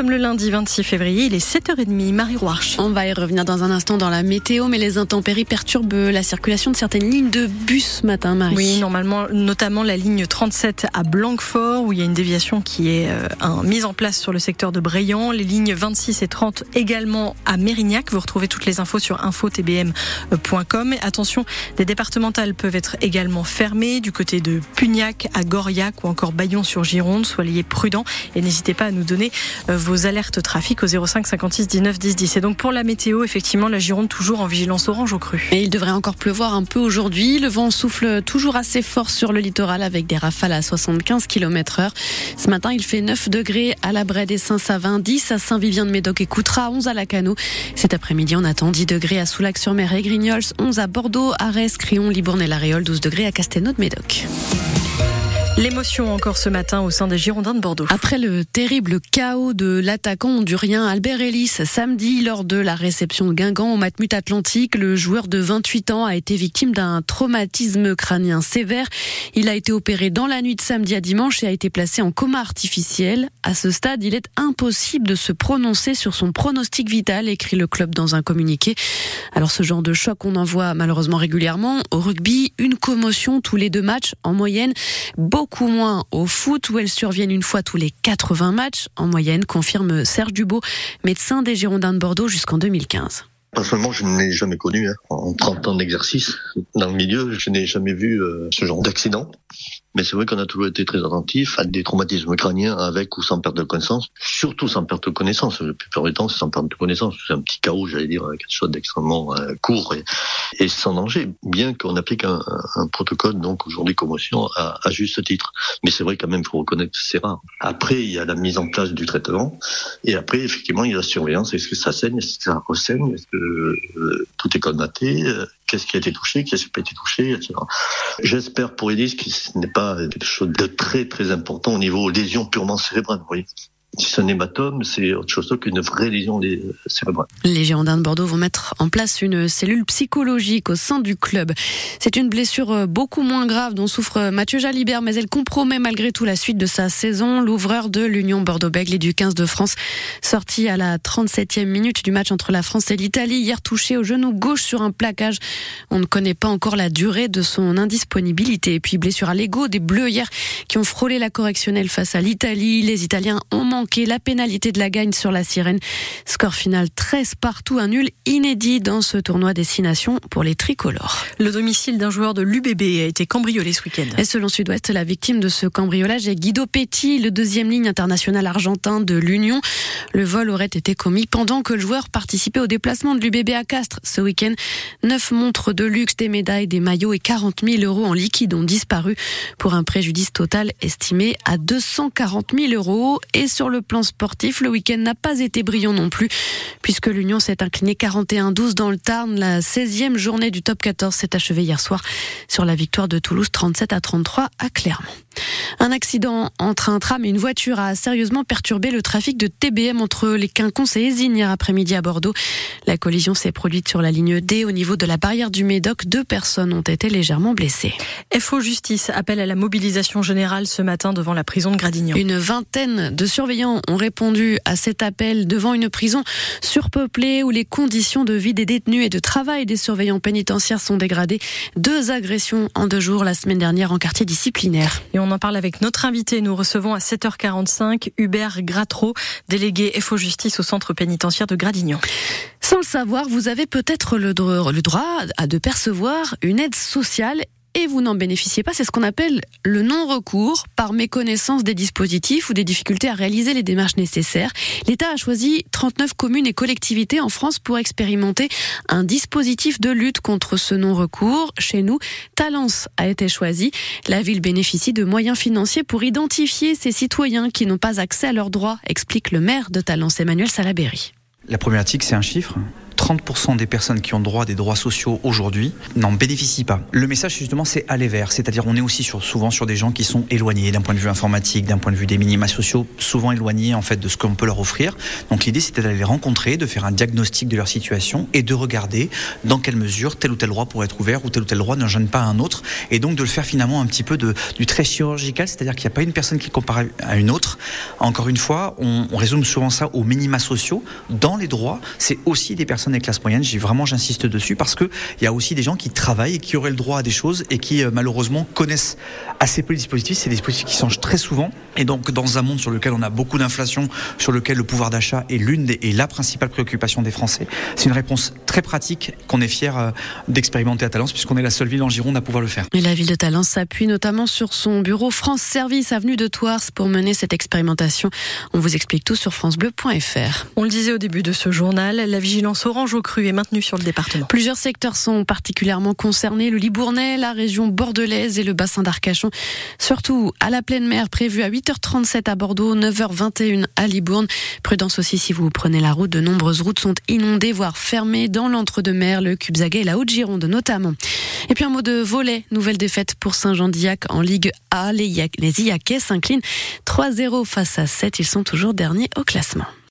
sommes le lundi 26 février, il est 7h30, Marie Roarch. On va y revenir dans un instant dans la météo, mais les intempéries perturbent la circulation de certaines lignes de bus ce matin, Marie. Oui, normalement, notamment la ligne 37 à Blanquefort, où il y a une déviation qui est euh, mise en place sur le secteur de Bréant. Les lignes 26 et 30 également à Mérignac. Vous retrouvez toutes les infos sur infotbm.com. Attention, des départementales peuvent être également fermées du côté de Pugnac à Goriac ou encore Bayon sur Gironde. Soyez prudents et n'hésitez pas à nous donner euh, vos alertes trafic au 05 56 19 10 10. Et donc pour la météo, effectivement, la Gironde toujours en vigilance orange au cru. Et il devrait encore pleuvoir un peu aujourd'hui. Le vent souffle toujours assez fort sur le littoral avec des rafales à 75 km Ce matin, il fait 9 degrés à la Brède et Saint-Savin, 10 à Saint-Vivien-de-Médoc et Coutras, 11 à Lacano. Cet après-midi, on attend 10 degrés à Soulac-sur-Mer et Grignols, 11 à Bordeaux, Arès, Crillon, Libourne et La Réole, 12 degrés à Castelnau-de-Médoc. L'émotion encore ce matin au sein des Girondins de Bordeaux. Après le terrible chaos de l'attaquant hondurien Albert Ellis samedi lors de la réception de Guingamp au Matmut Atlantique, le joueur de 28 ans a été victime d'un traumatisme crânien sévère. Il a été opéré dans la nuit de samedi à dimanche et a été placé en coma artificiel. À ce stade, il est impossible de se prononcer sur son pronostic vital, écrit le club dans un communiqué. Alors ce genre de choc, on en voit malheureusement régulièrement. Au rugby, une commotion tous les deux matchs en moyenne. Beaucoup moins au foot où elles surviennent une fois tous les 80 matchs en moyenne, confirme Serge Dubo, médecin des Girondins de Bordeaux jusqu'en 2015. Personnellement, je ne l'ai jamais connu. Hein. En 30 ans d'exercice dans le milieu, je n'ai jamais vu euh, ce genre d'accident. Mais c'est vrai qu'on a toujours été très attentif à des traumatismes crâniens avec ou sans perte de connaissance, surtout sans perte de connaissance. Le plus du temps, c'est sans perte de connaissance. C'est un petit chaos, j'allais dire, quelque chose d'extrêmement euh, court et, sans danger, bien qu'on applique un, protocole, donc aujourd'hui commotion, à, à, juste titre. Mais c'est vrai quand même, il faut reconnaître que c'est rare. Après, il y a la mise en place du traitement, et après, effectivement, il y a la surveillance. Est-ce que ça saigne? Est-ce que ça ressaigne? Est-ce que euh, tout est colmaté? Qu'est-ce qui a été touché? Qu'est-ce qui n'a pas été touché? Etc. J'espère pour Elise que ce n'est pas quelque chose de très très important au niveau lésion purement cérébrale. Vous voyez si c'est un hématome, c'est autre chose qu'une vraie lésion cérébrale. Les Girondins de Bordeaux vont mettre en place une cellule psychologique au sein du club. C'est une blessure euh, beaucoup moins grave dont souffre Mathieu Jalibert, mais elle compromet malgré tout la suite de sa saison. L'ouvreur de l'Union Bordeaux-Bègles et du 15 de France, sorti à la 37e minute du match entre la France et l'Italie, hier touché au genou gauche sur un plaquage. On ne connaît pas encore la durée de son indisponibilité. Et puis blessure à l'ego des Bleus hier qui ont frôlé la correctionnelle face à l'Italie. Les Italiens ont la pénalité de la gagne sur la sirène. Score final 13 partout, un nul inédit dans ce tournoi destination pour les tricolores. Le domicile d'un joueur de l'UBB a été cambriolé ce week-end. Et selon Sud-Ouest, la victime de ce cambriolage est Guido Petit, le deuxième ligne international argentin de l'Union. Le vol aurait été commis pendant que le joueur participait au déplacement de l'UBB à Castres ce week-end. Neuf montres de luxe, des médailles, des maillots et 40 000 euros en liquide ont disparu pour un préjudice total estimé à 240 000 euros. Et sur le plan sportif, le week-end n'a pas été brillant non plus, puisque l'Union s'est inclinée 41-12 dans le Tarn. La 16e journée du top 14 s'est achevée hier soir sur la victoire de Toulouse 37 à 33 à Clermont. Un accident entre un tram et une voiture a sérieusement perturbé le trafic de TBM entre les Quinconces et Ésine hier après-midi à Bordeaux. La collision s'est produite sur la ligne D au niveau de la barrière du Médoc. Deux personnes ont été légèrement blessées. FO Justice appelle à la mobilisation générale ce matin devant la prison de Gradignan. Une vingtaine de surveillants ont répondu à cet appel devant une prison surpeuplée où les conditions de vie des détenus et de travail des surveillants pénitentiaires sont dégradées. Deux agressions en deux jours la semaine dernière en quartier disciplinaire. Et on en parle avec notre invité. Nous recevons à 7h45 Hubert Gratreau, délégué FO Justice au centre pénitentiaire de Gradignan. Sans le savoir, vous avez peut-être le droit de percevoir une aide sociale et vous n'en bénéficiez pas. C'est ce qu'on appelle le non-recours par méconnaissance des dispositifs ou des difficultés à réaliser les démarches nécessaires. L'État a choisi 39 communes et collectivités en France pour expérimenter un dispositif de lutte contre ce non-recours. Chez nous, Talence a été choisi. La ville bénéficie de moyens financiers pour identifier ces citoyens qui n'ont pas accès à leurs droits, explique le maire de Talence, Emmanuel Salaberry. La problématique, c'est un chiffre? 30% des personnes qui ont droit à des droits sociaux aujourd'hui n'en bénéficient pas. Le message justement c'est aller vers, c'est-à-dire on est aussi souvent sur des gens qui sont éloignés d'un point de vue informatique, d'un point de vue des minima sociaux, souvent éloignés en fait de ce qu'on peut leur offrir. Donc l'idée c'était d'aller les rencontrer, de faire un diagnostic de leur situation et de regarder dans quelle mesure tel ou tel droit pourrait être ouvert ou tel ou tel droit ne gêne pas un autre et donc de le faire finalement un petit peu du très chirurgical, c'est-à-dire qu'il n'y a pas une personne qui compare à une autre. Encore une fois, on résume souvent ça aux minima sociaux. Dans les droits, c'est aussi des personnes des classes moyennes. J'ai vraiment j'insiste dessus parce que il y a aussi des gens qui travaillent et qui auraient le droit à des choses et qui euh, malheureusement connaissent assez peu les dispositifs. C'est des dispositifs qui changent très souvent et donc dans un monde sur lequel on a beaucoup d'inflation, sur lequel le pouvoir d'achat est l'une des, et la principale préoccupation des Français, c'est une réponse très pratique qu'on est fier euh, d'expérimenter à Talence puisqu'on est la seule ville en Gironde à pouvoir le faire. Et la ville de Talence s'appuie notamment sur son bureau France Service avenue de Tours pour mener cette expérimentation. On vous explique tout sur francebleu.fr. On le disait au début de ce journal, la vigilance orange au cru est maintenue sur le département. Plusieurs secteurs sont particulièrement concernés, le Libournais, la région bordelaise et le bassin d'Arcachon. Surtout à la pleine mer prévue à 8h37 à Bordeaux, 9h21 à Libourne. Prudence aussi si vous prenez la route, de nombreuses routes sont inondées, voire fermées dans l'entre-deux-mer, le Cubzaguet et la Haute-Gironde notamment. Et puis un mot de volet, nouvelle défaite pour Saint-Jean-d'Illac en Ligue A. Les, les Iacais s'inclinent 3-0 face à 7, ils sont toujours derniers au classement.